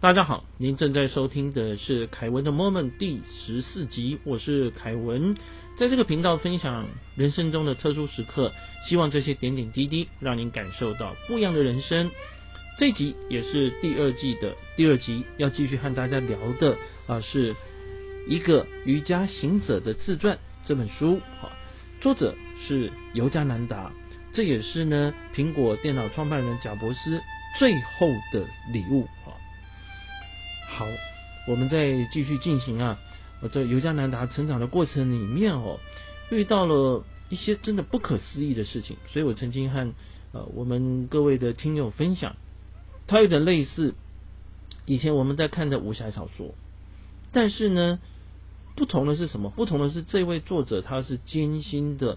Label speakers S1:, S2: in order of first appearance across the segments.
S1: 大家好，您正在收听的是凯文的 Moment 第十四集，我是凯文，在这个频道分享人生中的特殊时刻，希望这些点点滴滴让您感受到不一样的人生。这集也是第二季的第二集，要继续和大家聊的啊，是一个瑜伽行者的自传这本书啊，作者是尤加南达，这也是呢苹果电脑创办人贾伯斯最后的礼物啊。好，我们再继续进行啊。我在尤加南达成长的过程里面哦，遇到了一些真的不可思议的事情，所以我曾经和呃我们各位的听友分享，它有点类似以前我们在看的武侠小说，但是呢，不同的是什么？不同的是这位作者他是艰辛的。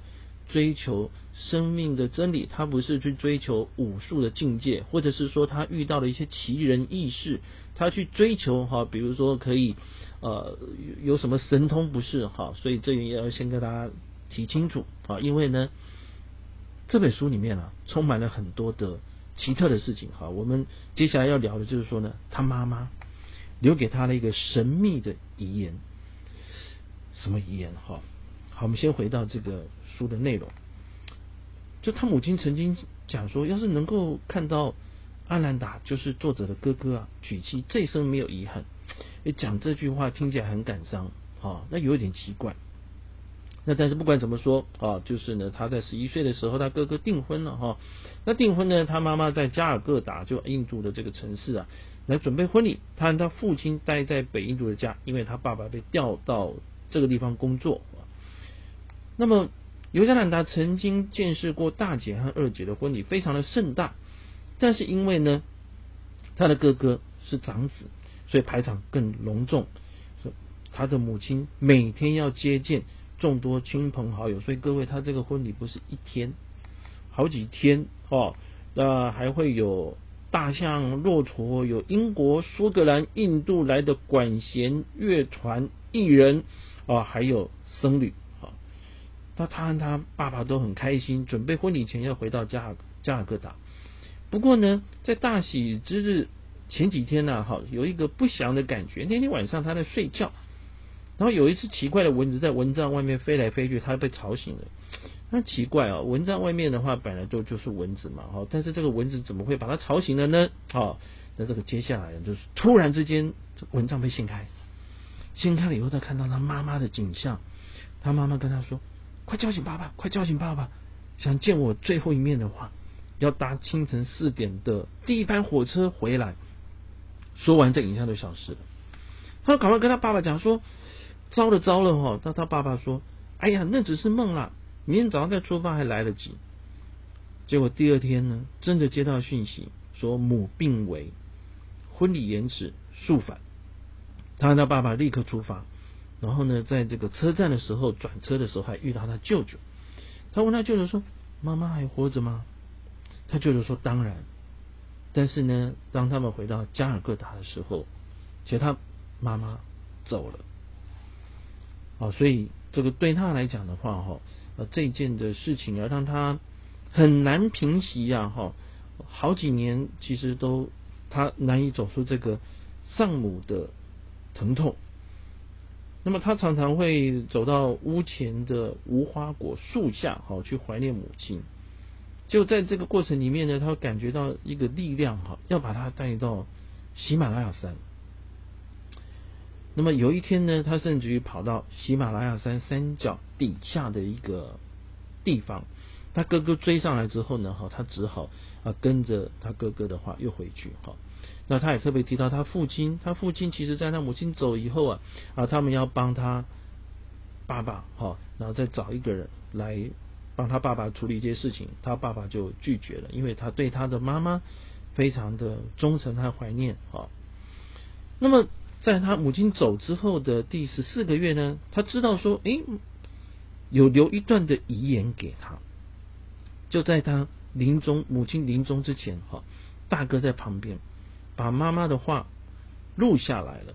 S1: 追求生命的真理，他不是去追求武术的境界，或者是说他遇到了一些奇人异事，他去追求哈，比如说可以呃有什么神通不是哈，所以这也要先跟大家提清楚啊，因为呢这本书里面啊充满了很多的奇特的事情哈，我们接下来要聊的就是说呢，他妈妈留给他的一个神秘的遗言，什么遗言哈？好，我们先回到这个。书的内容，就他母亲曾经讲说，要是能够看到阿兰达，就是作者的哥哥啊，娶妻这一生没有遗憾。讲这句话听起来很感伤啊，那有点奇怪。那但是不管怎么说啊，就是呢，他在十一岁的时候，他哥哥订婚了哈。那订婚呢，他妈妈在加尔各答，就印度的这个城市啊，来准备婚礼。他和他父亲待在北印度的家，因为他爸爸被调到这个地方工作。那么。尤加兰达曾经见识过大姐和二姐的婚礼，非常的盛大。但是因为呢，他的哥哥是长子，所以排场更隆重。他的母亲每天要接见众多亲朋好友，所以各位，他这个婚礼不是一天，好几天哦。那还会有大象、骆驼，有英国、苏格兰、印度来的管弦乐团艺人啊，还有僧侣。他和他爸爸都很开心，准备婚礼前要回到加加尔各答。不过呢，在大喜之日前几天呢，哈，有一个不祥的感觉。那天晚上他在睡觉，然后有一只奇怪的蚊子在蚊帐外面飞来飞去，他被吵醒了。那奇怪啊，蚊帐外面的话本来就就是蚊子嘛，哈，但是这个蚊子怎么会把他吵醒了呢？好，那这个接下来就是突然之间蚊帐被掀开，掀开了以后，他看到他妈妈的景象，他妈妈跟他说。快叫醒爸爸！快叫醒爸爸！想见我最后一面的话，要搭清晨四点的第一班火车回来。说完，这影像就消失了。他赶快跟他爸爸讲说：“糟了糟了哈！”他他爸爸说：“哎呀，那只是梦啦，明天早上再出发还来得及。”结果第二天呢，真的接到讯息说母病危，婚礼延迟速返。他和他爸爸立刻出发。然后呢，在这个车站的时候，转车的时候还遇到他舅舅。他问他舅舅说：“妈妈还活着吗？”他舅舅说：“当然。”但是呢，当他们回到加尔各答的时候，其实他妈妈走了。哦，所以这个对他来讲的话，哈，呃，这件的事情啊，让他很难平息呀，哈，好几年其实都他难以走出这个丧母的疼痛。那么他常常会走到屋前的无花果树下，好去怀念母亲。就在这个过程里面呢，他感觉到一个力量，哈，要把他带到喜马拉雅山。那么有一天呢，他甚至于跑到喜马拉雅山山脚底下的一个地方，他哥哥追上来之后呢，哈，他只好啊跟着他哥哥的话又回去，哈。那他也特别提到他父亲，他父亲其实在他母亲走以后啊，啊，他们要帮他爸爸，哈，然后再找一个人来帮他爸爸处理一些事情，他爸爸就拒绝了，因为他对他的妈妈非常的忠诚和怀念，哈。那么在他母亲走之后的第十四个月呢，他知道说，诶，有留一段的遗言给他，就在他临终母亲临终之前，哈，大哥在旁边。把妈妈的话录下来了，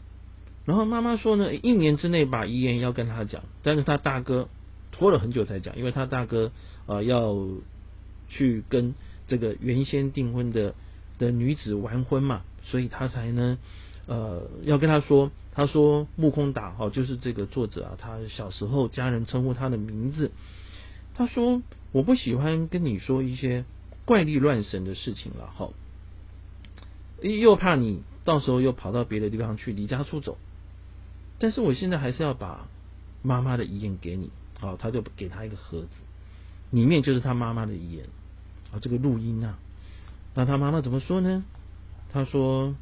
S1: 然后妈妈说呢，一年之内把遗言要跟他讲，但是他大哥拖了很久才讲，因为他大哥呃要去跟这个原先订婚的的女子完婚嘛，所以他才呢呃，要跟他说，他说木空打哈，就是这个作者啊，他小时候家人称呼他的名字。他说我不喜欢跟你说一些怪力乱神的事情了哈，又怕你到时候又跑到别的地方去离家出走。但是我现在还是要把妈妈的遗言给你，好，他就给他一个盒子，里面就是他妈妈的遗言啊，这个录音啊。那他妈妈怎么说呢？他说。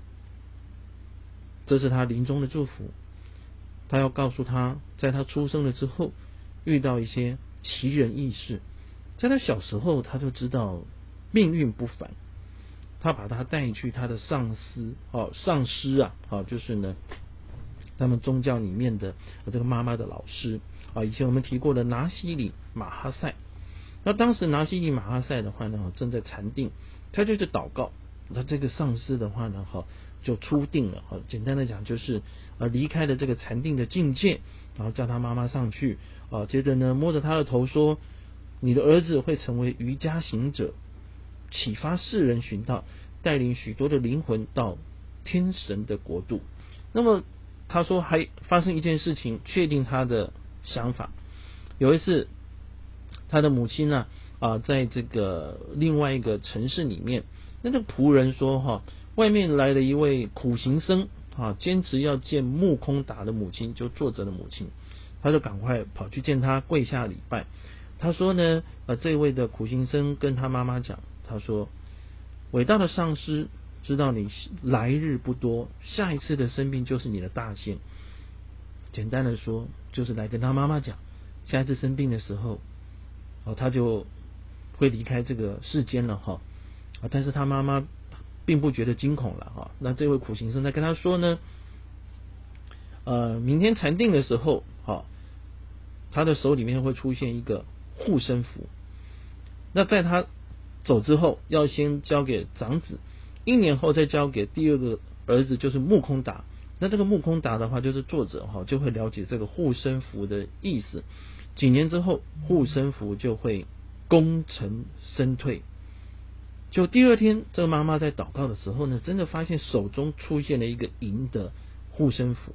S1: 这是他临终的祝福，他要告诉他，在他出生了之后，遇到一些奇人异事。在他小时候，他就知道命运不凡。他把他带去他的上司，哦，上师啊，好，就是呢，他们宗教里面的这个妈妈的老师啊。以前我们提过的拿西里马哈塞，那当时拿西里马哈塞的话呢，正在禅定，他就是祷告。那这个上师的话呢，哈。就出定了，好，简单的讲就是呃离开了这个禅定的境界，然后叫他妈妈上去啊，接着呢摸着他的头说：“你的儿子会成为瑜伽行者，启发世人寻道，带领许多的灵魂到天神的国度。”那么他说还发生一件事情，确定他的想法。有一次，他的母亲呢啊在这个另外一个城市里面，那个仆人说哈。外面来了一位苦行僧啊，坚持要见木空达的母亲，就作者的母亲，他就赶快跑去见他，跪下礼拜。他说呢，呃，这位的苦行僧跟他妈妈讲，他说，伟大的上师知道你来日不多，下一次的生病就是你的大限。简单的说，就是来跟他妈妈讲，下一次生病的时候，哦，他就会离开这个世间了哈。啊，但是他妈妈。并不觉得惊恐了哈，那这位苦行僧在跟他说呢，呃，明天禅定的时候，好，他的手里面会出现一个护身符，那在他走之后，要先交给长子，一年后再交给第二个儿子，就是木空达。那这个木空达的话，就是作者哈就会了解这个护身符的意思，几年之后，护身符就会功成身退。就第二天，这个妈妈在祷告的时候呢，真的发现手中出现了一个银的护身符，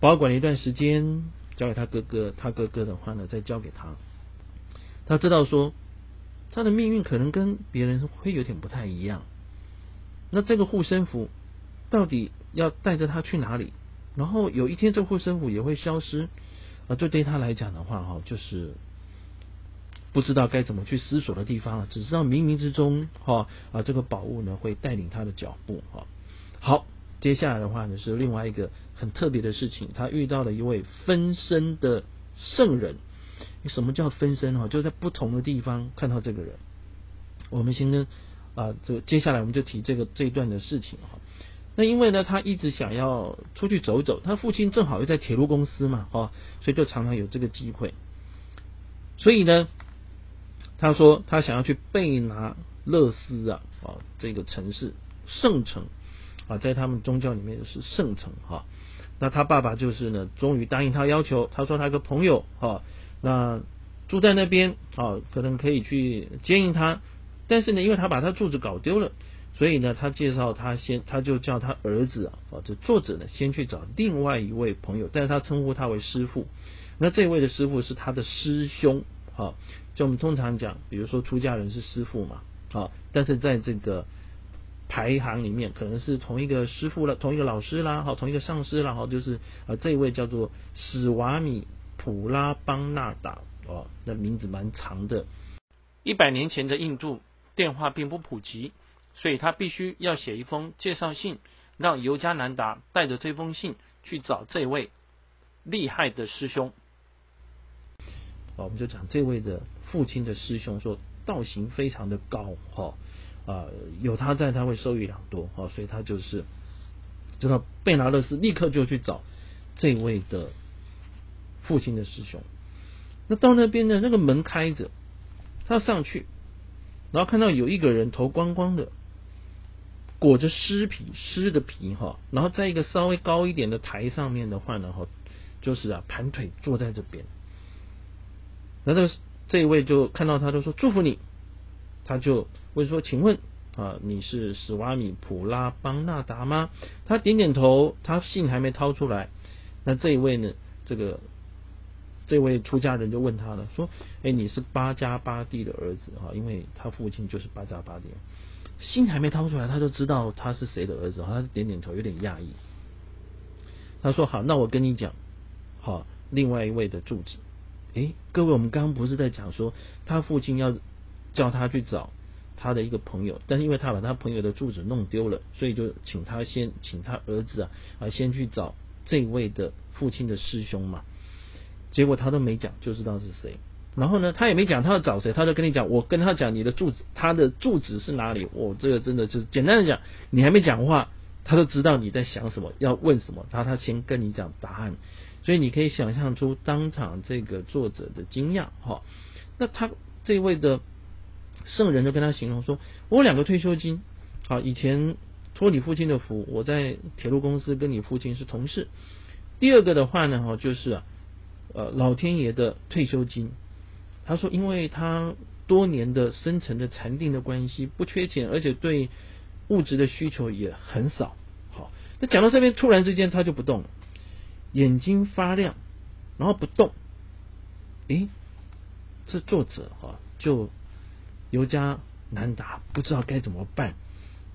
S1: 保管一段时间，交给他哥哥，他哥哥的话呢，再交给他。他知道说，他的命运可能跟别人会有点不太一样。那这个护身符到底要带着他去哪里？然后有一天，这护身符也会消失啊！这对他来讲的话，哈，就是。不知道该怎么去思索的地方了，只知道冥冥之中，哈啊，这个宝物呢会带领他的脚步，哈。好，接下来的话呢是另外一个很特别的事情，他遇到了一位分身的圣人。什么叫分身？哈，就在不同的地方看到这个人。我们先跟啊，这接下来我们就提这个这一段的事情哈。那因为呢，他一直想要出去走走，他父亲正好又在铁路公司嘛，哈，所以就常常有这个机会。所以呢。他说他想要去贝拿勒斯啊啊这个城市圣城啊，在他们宗教里面是圣城哈。那他爸爸就是呢，终于答应他要求。他说他一个朋友哈，那住在那边啊，可能可以去接应他。但是呢，因为他把他住址搞丢了，所以呢，他介绍他先，他就叫他儿子啊，啊这作者呢，先去找另外一位朋友，但是他称呼他为师傅。那这位的师傅是他的师兄。好，就我们通常讲，比如说出家人是师傅嘛，好，但是在这个排行里面，可能是同一个师傅了，同一个老师啦，好，同一个上师啦，好，就是啊，这一位叫做史瓦米普拉邦纳达，哦，那名字蛮长的。一百年前的印度电话并不普及，所以他必须要写一封介绍信，让尤加南达带着这封信去找这位厉害的师兄。我们就讲这位的父亲的师兄说道行非常的高哈啊有他在他会收益良多哈所以他就是就到贝拿勒斯立刻就去找这位的父亲的师兄那到那边呢那个门开着他上去然后看到有一个人头光光的裹着尸皮湿的皮哈然后在一个稍微高一点的台上面的话呢哈就是啊盘腿坐在这边。那这个这一位就看到他，就说祝福你。他就问说：“请问啊，你是史瓦米普拉邦纳达吗？他点点头，他信还没掏出来。那这一位呢？这个这位出家人就问他了，说：“哎，你是八家八弟的儿子哈？因为他父亲就是八家八弟。心还没掏出来，他就知道他是谁的儿子，他点点头，有点讶异。他说：“好，那我跟你讲，好，另外一位的住址。哎，各位，我们刚刚不是在讲说他父亲要叫他去找。”他的一个朋友，但是因为他把他朋友的住址弄丢了，所以就请他先请他儿子啊啊先去找这位的父亲的师兄嘛。结果他都没讲，就知道是谁。然后呢，他也没讲他要找谁，他就跟你讲，我跟他讲你的住址，他的住址是哪里？我这个真的就是简单的讲，你还没讲话，他都知道你在想什么，要问什么，他他先跟你讲答案。所以你可以想象出当场这个作者的惊讶哈。那他这位的。圣人就跟他形容说：“我两个退休金，好，以前托你父亲的福，我在铁路公司跟你父亲是同事。第二个的话呢，哈，就是啊，呃，老天爷的退休金。他说，因为他多年的深层的禅定的关系，不缺钱，而且对物质的需求也很少。好，那讲到这边，突然之间他就不动了，眼睛发亮，然后不动。诶，这作者哈就。”尤加难达，不知道该怎么办。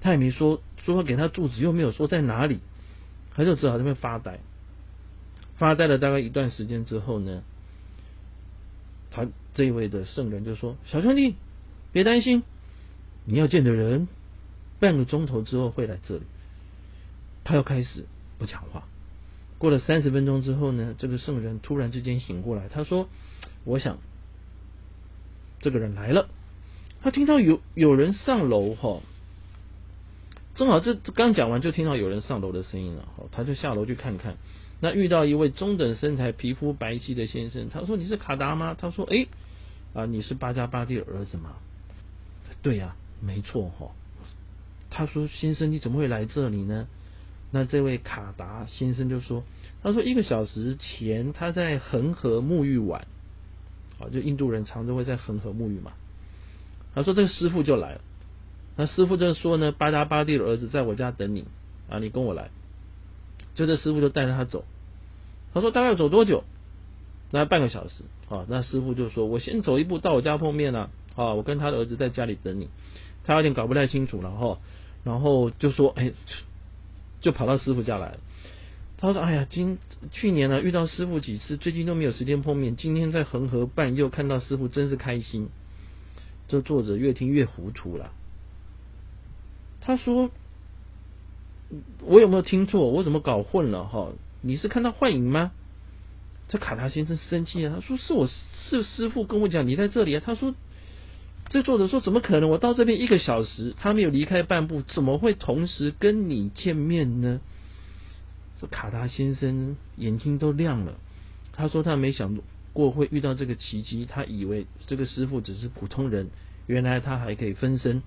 S1: 他也没说说给他住址，又没有说在哪里，他就只好在那边发呆。发呆了大概一段时间之后呢，他这一位的圣人就说：“小兄弟，别担心，你要见的人，半个钟头之后会来这里。”他又开始不讲话。过了三十分钟之后呢，这个圣人突然之间醒过来，他说：“我想，这个人来了。”他听到有有人上楼哈，正好这刚讲完就听到有人上楼的声音了，好，他就下楼去看看。那遇到一位中等身材、皮肤白皙的先生，他说：“你是卡达吗？”他说：“哎，啊，你是巴加巴蒂的儿子吗？”对呀，没错哈。他说：“先生，你怎么会来这里呢？”那这位卡达先生就说：“他说一个小时前他在恒河沐浴完，啊，就印度人常常会在恒河沐浴嘛。”他说：“这个师傅就来了。那师傅就说呢，巴加巴蒂的儿子在我家等你啊，你跟我来。就这师傅就带着他走。他说大概要走多久？那半个小时啊。那师傅就说我先走一步到我家碰面了啊，我跟他的儿子在家里等你。他有点搞不太清楚，然后然后就说哎，就跑到师傅家来了。他说哎呀，今去年呢遇到师傅几次，最近都没有时间碰面。今天在恒河办又看到师傅，真是开心。”这作者越听越糊涂了。他说：“我有没有听错？我怎么搞混了？哈，你是看到幻影吗？”这卡塔先生生气了，他说：“是我是师傅跟我讲你在这里啊。”他说：“这作者说怎么可能？我到这边一个小时，他没有离开半步，怎么会同时跟你见面呢？”这卡塔先生眼睛都亮了。他说他没想过会遇到这个奇迹，他以为这个师傅只是普通人，原来他还可以分身。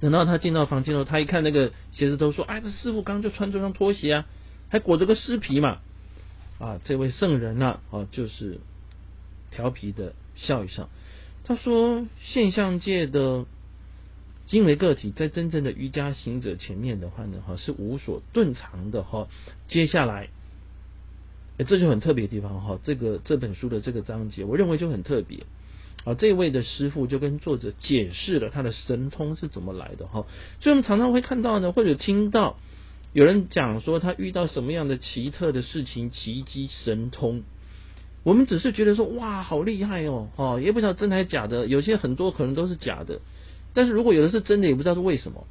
S1: 等到他进到房间后，他一看那个鞋子都说：“哎，这师傅刚就穿这双拖鞋啊，还裹着个尸皮嘛。”啊，这位圣人呐，啊，就是调皮的笑一笑。他说：“现象界的精微个体，在真正的瑜伽行者前面的话呢，哈，是无所遁藏的哈。接下来。”这就很特别的地方哈，这个这本书的这个章节，我认为就很特别。啊，这位的师傅就跟作者解释了他的神通是怎么来的哈。所以我们常常会看到呢，或者听到有人讲说他遇到什么样的奇特的事情、奇迹神通，我们只是觉得说哇，好厉害哦，哈，也不知道真的还是假的，有些很多可能都是假的，但是如果有的是真的，也不知道是为什么。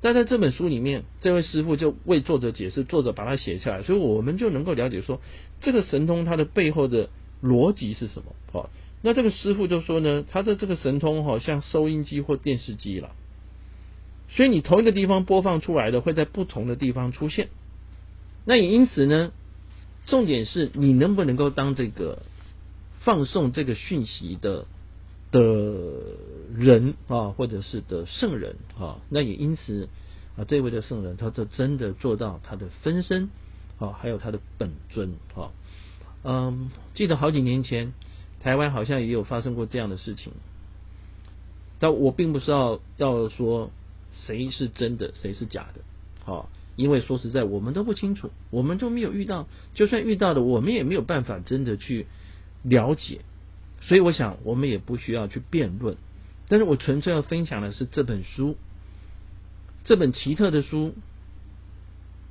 S1: 但在这本书里面，这位师傅就为作者解释，作者把它写下来，所以我们就能够了解说，这个神通它的背后的逻辑是什么。好，那这个师傅就说呢，他的这个神通好像收音机或电视机了，所以你同一个地方播放出来的会在不同的地方出现。那也因此呢，重点是你能不能够当这个放送这个讯息的。的人啊，或者是的圣人啊，那也因此啊，这位的圣人，他就真的做到他的分身啊，还有他的本尊啊。嗯，记得好几年前，台湾好像也有发生过这样的事情，但我并不是要要说谁是真的，谁是假的。好，因为说实在，我们都不清楚，我们都没有遇到，就算遇到的，我们也没有办法真的去了解。所以，我想我们也不需要去辩论。但是我纯粹要分享的是这本书，这本奇特的书，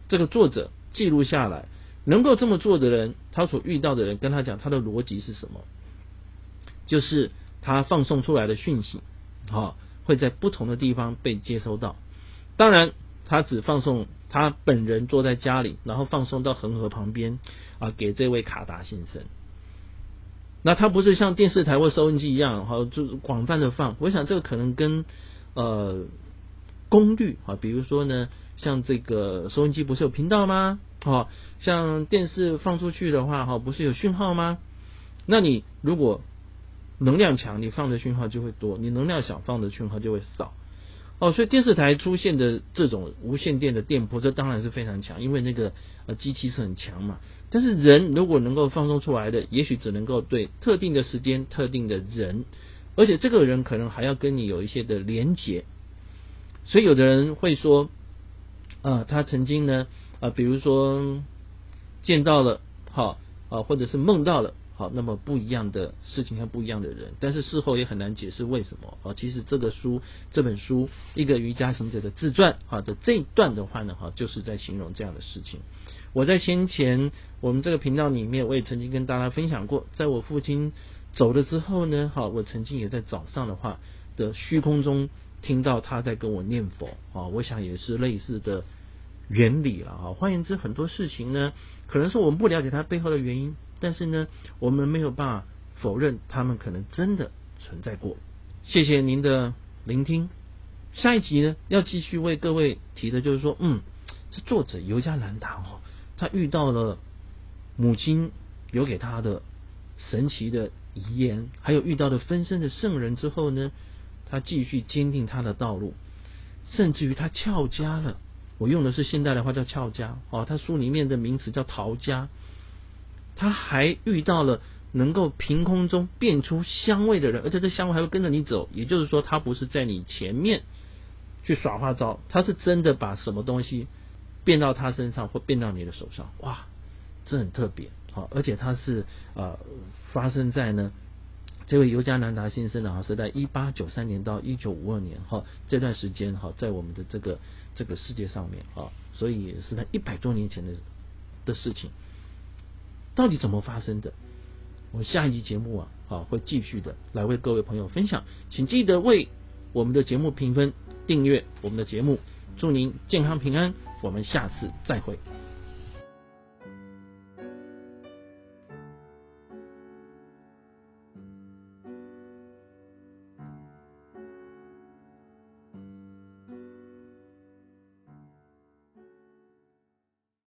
S1: 这个作者记录下来，能够这么做的人，他所遇到的人，跟他讲他的逻辑是什么，就是他放送出来的讯息，好，会在不同的地方被接收到。当然，他只放送他本人坐在家里，然后放送到恒河旁边啊，给这位卡达先生。那它不是像电视台或收音机一样，哈，就广泛的放。我想这个可能跟呃功率啊，比如说呢，像这个收音机不是有频道吗？哦，像电视放出去的话，哈，不是有讯号吗？那你如果能量强，你放的讯号就会多；你能量小，放的讯号就会少。哦，所以电视台出现的这种无线电的电波，这当然是非常强，因为那个呃机器是很强嘛。但是人如果能够放松出来的，也许只能够对特定的时间、特定的人，而且这个人可能还要跟你有一些的连结。所以有的人会说，啊，他曾经呢，啊，比如说见到了，好啊，或者是梦到了。好，那么不一样的事情和不一样的人，但是事后也很难解释为什么啊。其实这个书这本书一个瑜伽行者的自传好的这一段的话呢，哈，就是在形容这样的事情。我在先前我们这个频道里面，我也曾经跟大家分享过，在我父亲走了之后呢，哈，我曾经也在早上的话的虚空中听到他在跟我念佛啊。我想也是类似的原理了啊。换言之，很多事情呢，可能是我们不了解它背后的原因。但是呢，我们没有办法否认他们可能真的存在过。谢谢您的聆听。下一集呢，要继续为各位提的就是说，嗯，这作者尤加兰达哦，他遇到了母亲留给他的神奇的遗言，还有遇到了分身的圣人之后呢，他继续坚定他的道路，甚至于他翘家了。我用的是现代的话叫翘家哦，他书里面的名词叫逃家。他还遇到了能够凭空中变出香味的人，而且这香味还会跟着你走。也就是说，他不是在你前面去耍花招，他是真的把什么东西变到他身上或变到你的手上。哇，这很特别好，而且他是呃发生在呢这位尤加南达先生呢，是在一八九三年到一九五二年哈这段时间哈，在我们的这个这个世界上面啊，所以是在一百多年前的的事情。到底怎么发生的？我下一集节目啊，啊会继续的来为各位朋友分享，请记得为我们的节目评分、订阅我们的节目，祝您健康平安，我们下次再会。